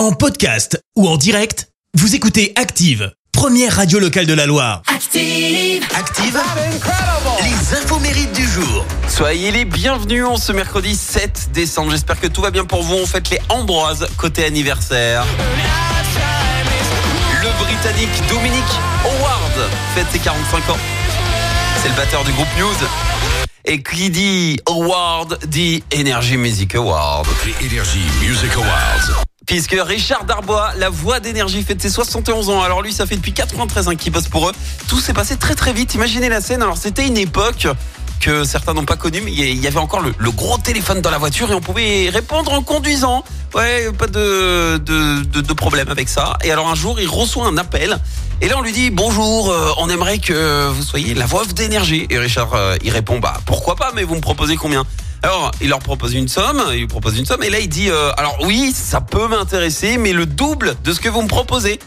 En podcast ou en direct, vous écoutez Active, première radio locale de la Loire. Active. Active, les infos mérites du jour. Soyez les bienvenus en ce mercredi 7 décembre. J'espère que tout va bien pour vous. On fête les Ambroises côté anniversaire. Le Britannique Dominic Howard fête ses 45 ans. C'est le batteur du groupe News. Et qui dit Award dit Energy Music Award. Les Energy Music Awards. Puisque Richard Darbois, la voix d'énergie, fête ses 71 ans. Alors lui, ça fait depuis 93 ans qu'il bosse pour eux. Tout s'est passé très très vite. Imaginez la scène. Alors c'était une époque que certains n'ont pas connue, mais il y avait encore le, gros téléphone dans la voiture et on pouvait répondre en conduisant. Ouais, pas de, de, de, problème avec ça. Et alors un jour, il reçoit un appel. Et là, on lui dit bonjour, euh, on aimerait que vous soyez la voix d'énergie. Et Richard, euh, il répond bah pourquoi pas, mais vous me proposez combien? Alors, il leur propose une somme, il propose une somme, et là il dit, euh, alors oui, ça peut m'intéresser, mais le double de ce que vous me proposez.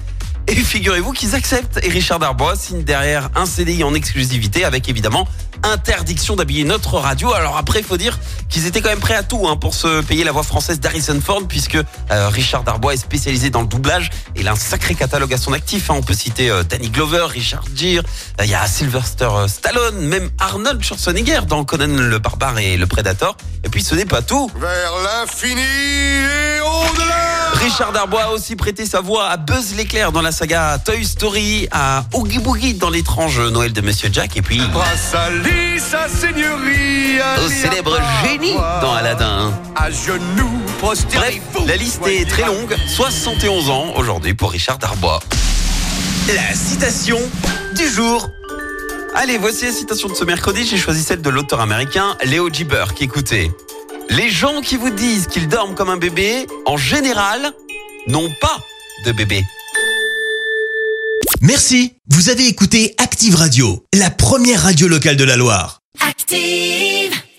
Et figurez-vous qu'ils acceptent. Et Richard Darbois signe derrière un CDI en exclusivité avec évidemment interdiction d'habiller notre radio. Alors après, il faut dire qu'ils étaient quand même prêts à tout hein, pour se payer la voix française d'Harrison Ford puisque euh, Richard Darbois est spécialisé dans le doublage. Et il a un sacré catalogue à son actif. hein. On peut citer euh, Danny Glover, Richard Gere, euh, il y a Sylvester Stallone, même Arnold Schwarzenegger dans Conan le Barbare et le Prédateur. Et puis ce n'est pas tout. Vers l'infini et au-delà. Richard Darbois a aussi prêté sa voix à Buzz l'éclair dans la saga Toy Story, à Oogie Boogie dans l'étrange Noël de Monsieur Jack et puis Grâce à lui, sa seigneurie. au célèbre génie dans Aladdin. À genoux, Bref, la liste est très longue. 71 ans aujourd'hui pour Richard Darbois. La citation du jour. Allez, voici la citation de ce mercredi. J'ai choisi celle de l'auteur américain Léo G. Burke. Écoutez. Les gens qui vous disent qu'ils dorment comme un bébé, en général, n'ont pas de bébé. Merci, vous avez écouté Active Radio, la première radio locale de la Loire. Active.